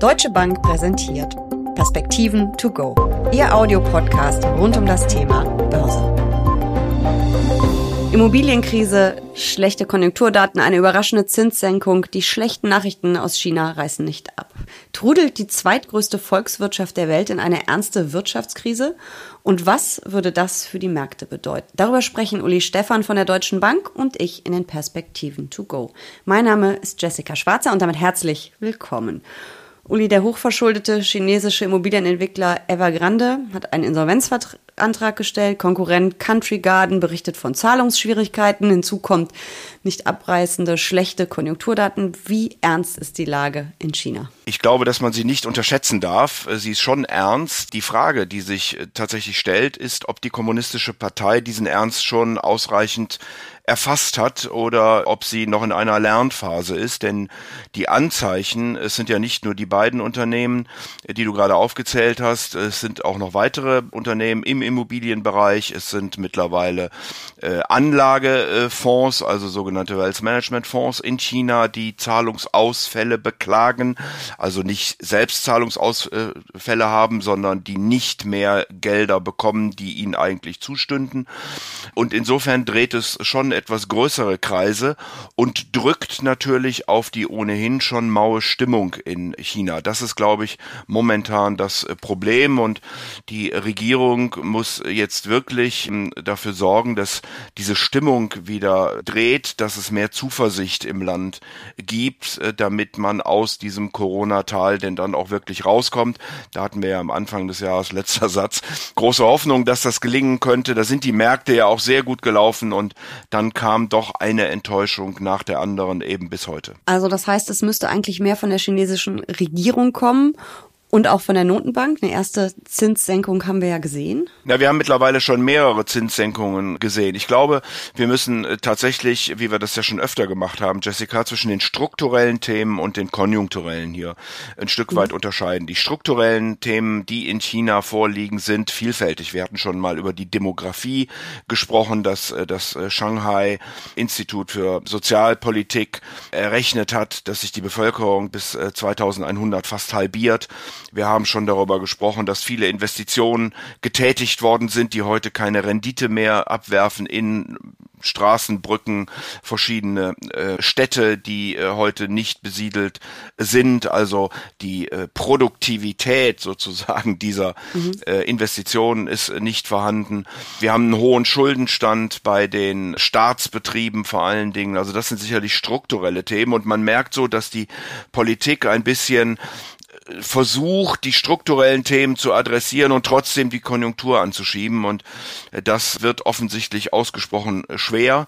Deutsche Bank präsentiert Perspektiven to go. Ihr Audiopodcast rund um das Thema Börse. Immobilienkrise, schlechte Konjunkturdaten, eine überraschende Zinssenkung, die schlechten Nachrichten aus China reißen nicht ab. Trudelt die zweitgrößte Volkswirtschaft der Welt in eine ernste Wirtschaftskrise? Und was würde das für die Märkte bedeuten? Darüber sprechen Uli Stephan von der Deutschen Bank und ich in den Perspektiven to go. Mein Name ist Jessica Schwarzer und damit herzlich willkommen. Uli, der hochverschuldete chinesische Immobilienentwickler Evergrande hat einen Insolvenzantrag gestellt. Konkurrent Country Garden berichtet von Zahlungsschwierigkeiten. Hinzu kommt nicht abreißende, schlechte Konjunkturdaten. Wie ernst ist die Lage in China? Ich glaube, dass man sie nicht unterschätzen darf. Sie ist schon ernst. Die Frage, die sich tatsächlich stellt, ist, ob die kommunistische Partei diesen Ernst schon ausreichend erfasst hat oder ob sie noch in einer Lernphase ist. Denn die Anzeichen, es sind ja nicht nur die beiden Unternehmen, die du gerade aufgezählt hast, es sind auch noch weitere Unternehmen im Immobilienbereich, es sind mittlerweile äh, Anlagefonds, also sogenannte Wealth Management Fonds in China, die Zahlungsausfälle beklagen, also nicht selbst Zahlungsausfälle haben, sondern die nicht mehr Gelder bekommen, die ihnen eigentlich zustünden. Und insofern dreht es schon etwas größere Kreise und drückt natürlich auf die ohnehin schon maue Stimmung in China. Das ist, glaube ich, momentan das Problem und die Regierung muss jetzt wirklich hm, dafür sorgen, dass diese Stimmung wieder dreht, dass es mehr Zuversicht im Land gibt, äh, damit man aus diesem Corona-Tal denn dann auch wirklich rauskommt. Da hatten wir ja am Anfang des Jahres, letzter Satz, große Hoffnung, dass das gelingen könnte. Da sind die Märkte ja auch sehr gut gelaufen und dann kam doch eine Enttäuschung nach der anderen eben bis heute. Also das heißt, es müsste eigentlich mehr von der chinesischen Regierung kommen und auch von der Notenbank. Eine erste Zinssenkung haben wir ja gesehen. Ja, wir haben mittlerweile schon mehrere Zinssenkungen gesehen. Ich glaube, wir müssen äh, tatsächlich, wie wir das ja schon öfter gemacht haben, Jessica, zwischen den strukturellen Themen und den konjunkturellen hier ein Stück weit mhm. unterscheiden. Die strukturellen Themen, die in China vorliegen, sind vielfältig. Wir hatten schon mal über die Demografie gesprochen, dass äh, das äh, Shanghai Institut für Sozialpolitik errechnet hat, dass sich die Bevölkerung bis 2100 fast halbiert. Wir haben schon darüber gesprochen, dass viele Investitionen getätigt worden sind, die heute keine Rendite mehr abwerfen in Straßen, Brücken, verschiedene äh, Städte, die äh, heute nicht besiedelt sind. Also die äh, Produktivität sozusagen dieser mhm. äh, Investitionen ist nicht vorhanden. Wir haben einen hohen Schuldenstand bei den Staatsbetrieben vor allen Dingen. Also das sind sicherlich strukturelle Themen und man merkt so, dass die Politik ein bisschen versucht, die strukturellen Themen zu adressieren und trotzdem die Konjunktur anzuschieben. Und das wird offensichtlich ausgesprochen schwer.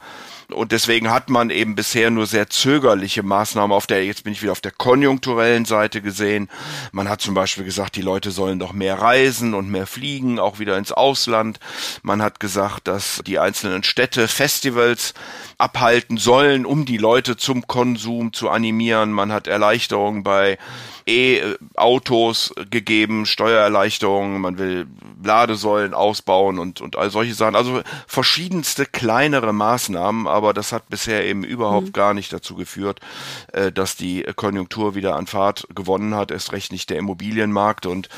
Und deswegen hat man eben bisher nur sehr zögerliche Maßnahmen auf der, jetzt bin ich wieder auf der konjunkturellen Seite gesehen. Man hat zum Beispiel gesagt, die Leute sollen doch mehr reisen und mehr fliegen, auch wieder ins Ausland. Man hat gesagt, dass die einzelnen Städte Festivals abhalten sollen, um die Leute zum Konsum zu animieren. Man hat Erleichterungen bei E-Autos gegeben, Steuererleichterungen, man will Ladesäulen ausbauen und, und all solche Sachen. Also verschiedenste kleinere Maßnahmen, aber das hat bisher eben überhaupt mhm. gar nicht dazu geführt, äh, dass die Konjunktur wieder an Fahrt gewonnen hat, erst recht nicht der Immobilienmarkt. Und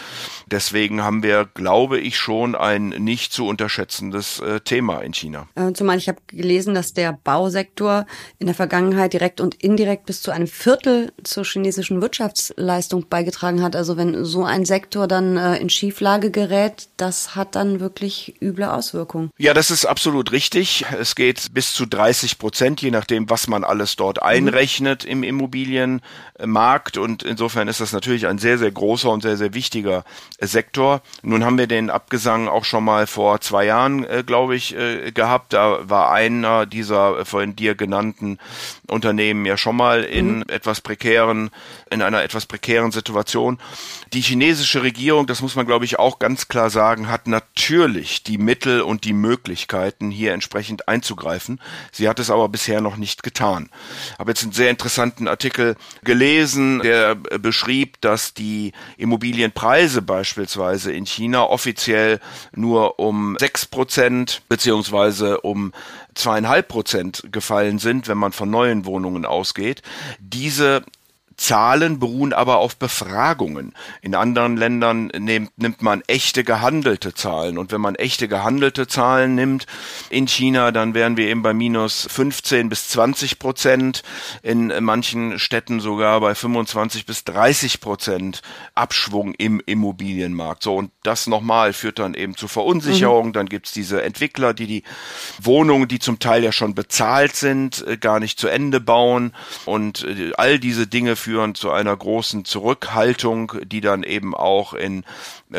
deswegen haben wir, glaube ich, schon ein nicht zu unterschätzendes äh, Thema in China. Äh, zumal ich habe gelesen, dass der Bausektor in der Vergangenheit direkt und indirekt bis zu einem Viertel zur chinesischen Wirtschaftsleistung beigetragen hat. Also wenn so ein Sektor dann äh, in Schieflage gerät, das hat dann wirklich üble Auswirkungen. Ja, das ist absolut richtig. Es geht bis zu 30 Prozent, je nachdem, was man alles dort mhm. einrechnet mhm. im Immobilienmarkt. Und insofern ist das natürlich ein sehr, sehr großer und sehr, sehr wichtiger Sektor. Nun haben wir den Abgesang auch schon mal vor zwei Jahren, äh, glaube ich, äh, gehabt. Da war einer dieser von dir genannten Unternehmen ja schon mal in mhm. etwas prekären, in einer etwas prekären Situation. Die chinesische Regierung, das muss man glaube ich auch ganz klar sagen, hat natürlich die Mittel und die Möglichkeiten, hier entsprechend einzugreifen. Sie hat es aber bisher noch nicht getan. Habe jetzt einen sehr interessanten Artikel gelesen, der beschrieb, dass die Immobilienpreise beispielsweise in China offiziell nur um sechs Prozent beziehungsweise um zweieinhalb Prozent gefallen sind, wenn man von neuen Wohnungen ausgeht. Diese Zahlen beruhen aber auf Befragungen. In anderen Ländern nimmt, nimmt man echte gehandelte Zahlen. Und wenn man echte gehandelte Zahlen nimmt in China, dann wären wir eben bei minus 15 bis 20 Prozent. In manchen Städten sogar bei 25 bis 30 Prozent Abschwung im Immobilienmarkt. So, und das nochmal führt dann eben zu Verunsicherung. Mhm. Dann gibt's diese Entwickler, die die Wohnungen, die zum Teil ja schon bezahlt sind, äh, gar nicht zu Ende bauen. Und äh, all diese Dinge führen zu einer großen Zurückhaltung, die dann eben auch in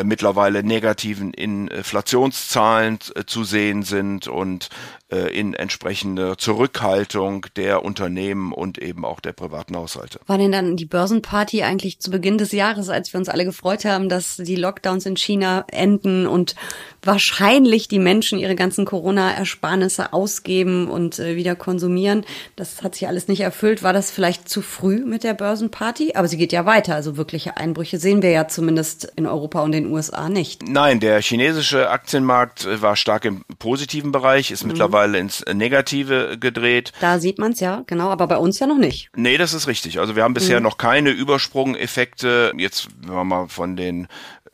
mittlerweile negativen Inflationszahlen äh, zu sehen sind und äh, in entsprechende Zurückhaltung der Unternehmen und eben auch der privaten Haushalte. War denn dann die Börsenparty eigentlich zu Beginn des Jahres, als wir uns alle gefreut haben, dass die Lockdowns in China enden und wahrscheinlich die Menschen ihre ganzen Corona-Ersparnisse ausgeben und äh, wieder konsumieren? Das hat sich alles nicht erfüllt. War das vielleicht zu früh mit der Börsenparty? Aber sie geht ja weiter. Also wirkliche Einbrüche sehen wir ja zumindest in Europa und den USA nicht. Nein, der chinesische Aktienmarkt äh, war stark im positiven Bereich, ist mhm. mittlerweile ins Negative gedreht. Da sieht man es ja, genau, aber bei uns ja noch nicht. Nee, das ist richtig. Also wir haben bisher mhm. noch keine Übersprungeffekte. Jetzt, wenn man mal von den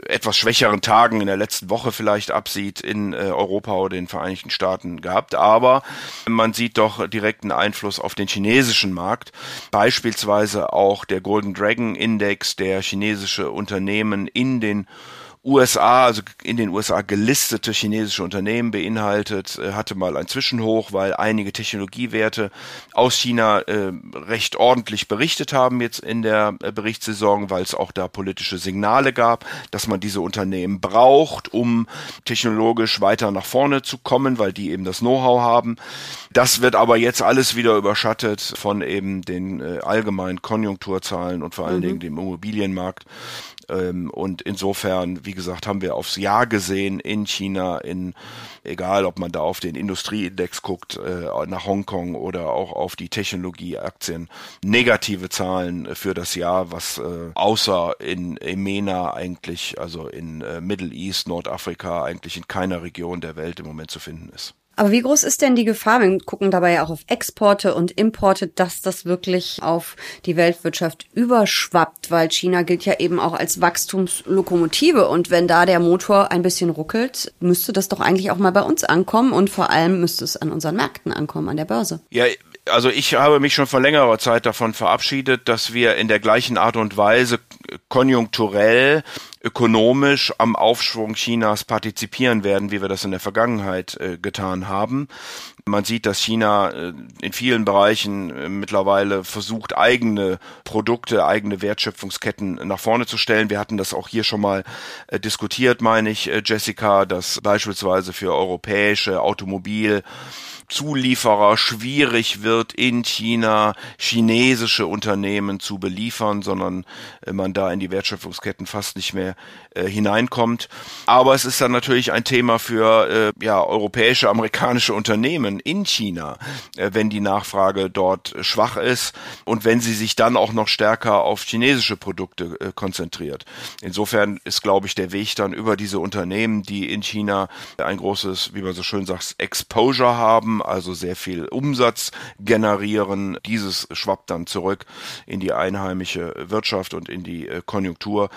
etwas schwächeren Tagen in der letzten Woche vielleicht absieht in äh, Europa oder den Vereinigten Staaten gehabt. Aber man sieht doch direkten Einfluss auf den chinesischen Markt. Beispielsweise auch der Golden Dragon Index, der chinesische Unternehmen in den USA, also in den USA gelistete chinesische Unternehmen beinhaltet, äh, hatte mal ein Zwischenhoch, weil einige Technologiewerte aus China äh, recht ordentlich berichtet haben jetzt in der äh, Berichtssaison, weil es auch da politische Signale gab, dass man diese Unternehmen braucht, um technologisch weiter nach vorne zu kommen, weil die eben das Know-how haben. Das wird aber jetzt alles wieder überschattet von eben den äh, allgemeinen Konjunkturzahlen und vor allen mhm. Dingen dem Immobilienmarkt. Ähm, und insofern, wie gesagt, haben wir aufs Jahr gesehen in China, in egal ob man da auf den Industrieindex guckt, äh, nach Hongkong oder auch auf die Technologieaktien, negative Zahlen für das Jahr, was äh, außer in EMENA eigentlich, also in äh, Middle East, Nordafrika, eigentlich in keiner Region der Welt im Moment zu finden ist. Aber wie groß ist denn die Gefahr, wir gucken dabei ja auch auf Exporte und Importe, dass das wirklich auf die Weltwirtschaft überschwappt, weil China gilt ja eben auch als Wachstumslokomotive und wenn da der Motor ein bisschen ruckelt, müsste das doch eigentlich auch mal bei uns ankommen und vor allem müsste es an unseren Märkten ankommen, an der Börse. Ja, also ich habe mich schon vor längerer Zeit davon verabschiedet, dass wir in der gleichen Art und Weise konjunkturell ökonomisch am Aufschwung Chinas partizipieren werden, wie wir das in der Vergangenheit äh, getan haben. Man sieht, dass China äh, in vielen Bereichen äh, mittlerweile versucht, eigene Produkte, eigene Wertschöpfungsketten nach vorne zu stellen. Wir hatten das auch hier schon mal äh, diskutiert, meine ich, äh, Jessica, dass beispielsweise für europäische Automobil Zulieferer schwierig wird, in China chinesische Unternehmen zu beliefern, sondern äh, man da in die Wertschöpfungsketten fast nicht mehr äh, hineinkommt. Aber es ist dann natürlich ein Thema für äh, ja, europäische, amerikanische Unternehmen in China, äh, wenn die Nachfrage dort schwach ist und wenn sie sich dann auch noch stärker auf chinesische Produkte äh, konzentriert. Insofern ist, glaube ich, der Weg dann über diese Unternehmen, die in China ein großes, wie man so schön sagt, Exposure haben, also sehr viel Umsatz generieren. Dieses schwappt dann zurück in die einheimische Wirtschaft und in die äh, Konjunktur.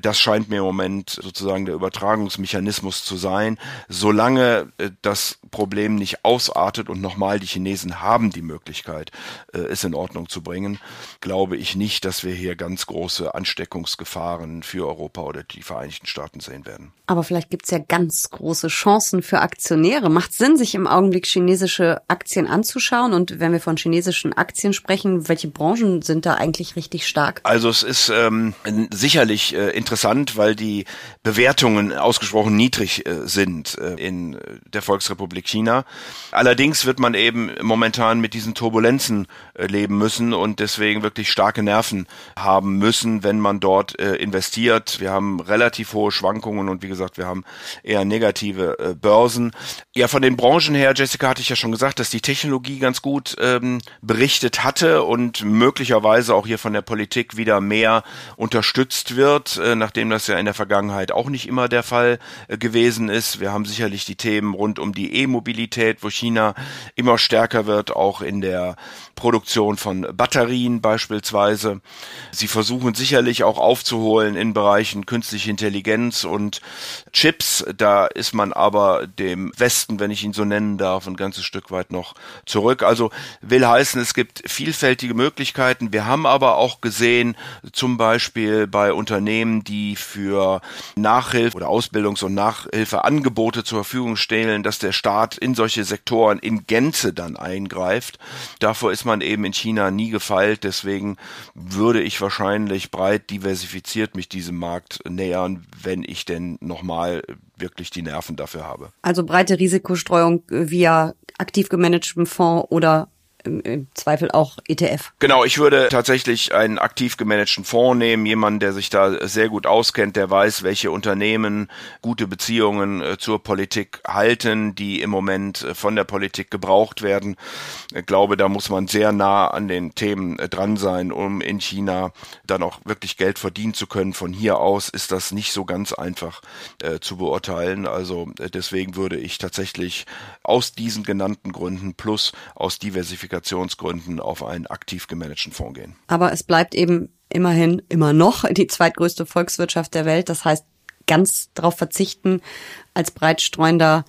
Das scheint mir im Moment sozusagen der Übertragungsmechanismus zu sein. Solange äh, das Problem nicht ausartet und nochmal die Chinesen haben die Möglichkeit, äh, es in Ordnung zu bringen, glaube ich nicht, dass wir hier ganz große Ansteckungsgefahren für Europa oder die Vereinigten Staaten sehen werden. Aber vielleicht gibt es ja ganz große Chancen für Aktionäre. Macht Sinn, sich im Augenblick chinesische Aktien anzuschauen? Und wenn wir von chinesischen Aktien sprechen, welche Branchen sind da eigentlich richtig stark? Also es ist ähm, sicherlich äh, interessant, weil die Bewertungen ausgesprochen niedrig äh, sind äh, in der Volksrepublik China. Allerdings wird man eben momentan mit diesen Turbulenzen äh, leben müssen und deswegen wirklich starke Nerven haben müssen, wenn man dort äh, investiert. Wir haben relativ hohe Schwankungen und wie gesagt, wir haben eher negative äh, Börsen. Ja, von den Branchen her, Jessica, hatte ich ja schon gesagt, dass die Technologie ganz gut ähm, berichtet hatte und möglicherweise auch hier von der Politik wieder mehr unterstützt wird, äh, nachdem das ja in der Vergangenheit auch nicht immer der Fall äh, gewesen ist. Wir haben sicherlich die Themen rund um die E-Mobilität, wo China immer stärker wird, auch in der Produktion von Batterien beispielsweise. Sie versuchen sicherlich auch aufzuholen in Bereichen künstliche Intelligenz und Chips. Da ist man aber dem Westen, wenn ich ihn so nennen darf, ein ganzes Stück weit noch zurück. Also will heißen, es gibt vielfältige Möglichkeiten. Wir haben aber auch gesehen, zum Beispiel bei Unternehmen, die für Nachhilfe oder Ausbildungs- und Nachhilfeangebote zur Verfügung stellen, dass der Staat in solche Sektoren in Gänze dann eingreift. Davor ist man eben in China nie gefeilt. Deswegen würde ich wahrscheinlich breit diversifiziert mich diesem Markt nähern, wenn ich denn nochmal wirklich die Nerven dafür habe. Also breite Risikostreuung via aktiv gemanagtem Fonds oder im, Zweifel auch ETF. Genau, ich würde tatsächlich einen aktiv gemanagten Fonds nehmen, jemanden, der sich da sehr gut auskennt, der weiß, welche Unternehmen gute Beziehungen äh, zur Politik halten, die im Moment äh, von der Politik gebraucht werden. Ich glaube, da muss man sehr nah an den Themen äh, dran sein, um in China dann auch wirklich Geld verdienen zu können. Von hier aus ist das nicht so ganz einfach äh, zu beurteilen. Also deswegen würde ich tatsächlich aus diesen genannten Gründen plus aus Diversifikation Diversifikationsgründen auf einen aktiv gemanagten Fonds gehen. Aber es bleibt eben immerhin immer noch die zweitgrößte Volkswirtschaft der Welt. Das heißt, ganz darauf verzichten als breitstreuender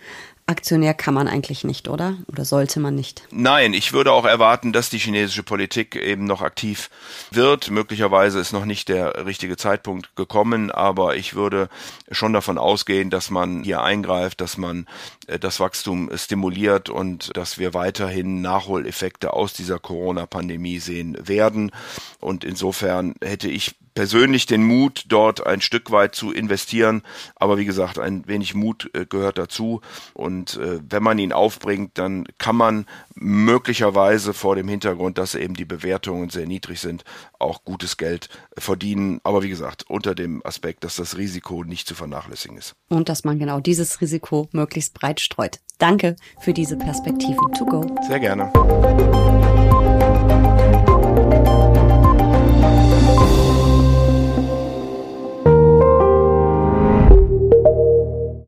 Aktionär kann man eigentlich nicht, oder? Oder sollte man nicht? Nein, ich würde auch erwarten, dass die chinesische Politik eben noch aktiv wird. Möglicherweise ist noch nicht der richtige Zeitpunkt gekommen, aber ich würde schon davon ausgehen, dass man hier eingreift, dass man äh, das Wachstum stimuliert und dass wir weiterhin Nachholeffekte aus dieser Corona-Pandemie sehen werden. Und insofern hätte ich persönlich den Mut, dort ein Stück weit zu investieren. Aber wie gesagt, ein wenig Mut äh, gehört dazu. Und äh, wenn man ihn aufbringt, dann kann man möglicherweise vor dem Hintergrund, dass eben die Bewertungen sehr niedrig sind, auch gutes Geld verdienen. Aber wie gesagt, unter dem Aspekt, dass das Risiko nicht zu vernachlässigen ist. Und dass man genau dieses Risiko möglichst breit streut. Danke für diese Perspektiven to go. Sehr gerne.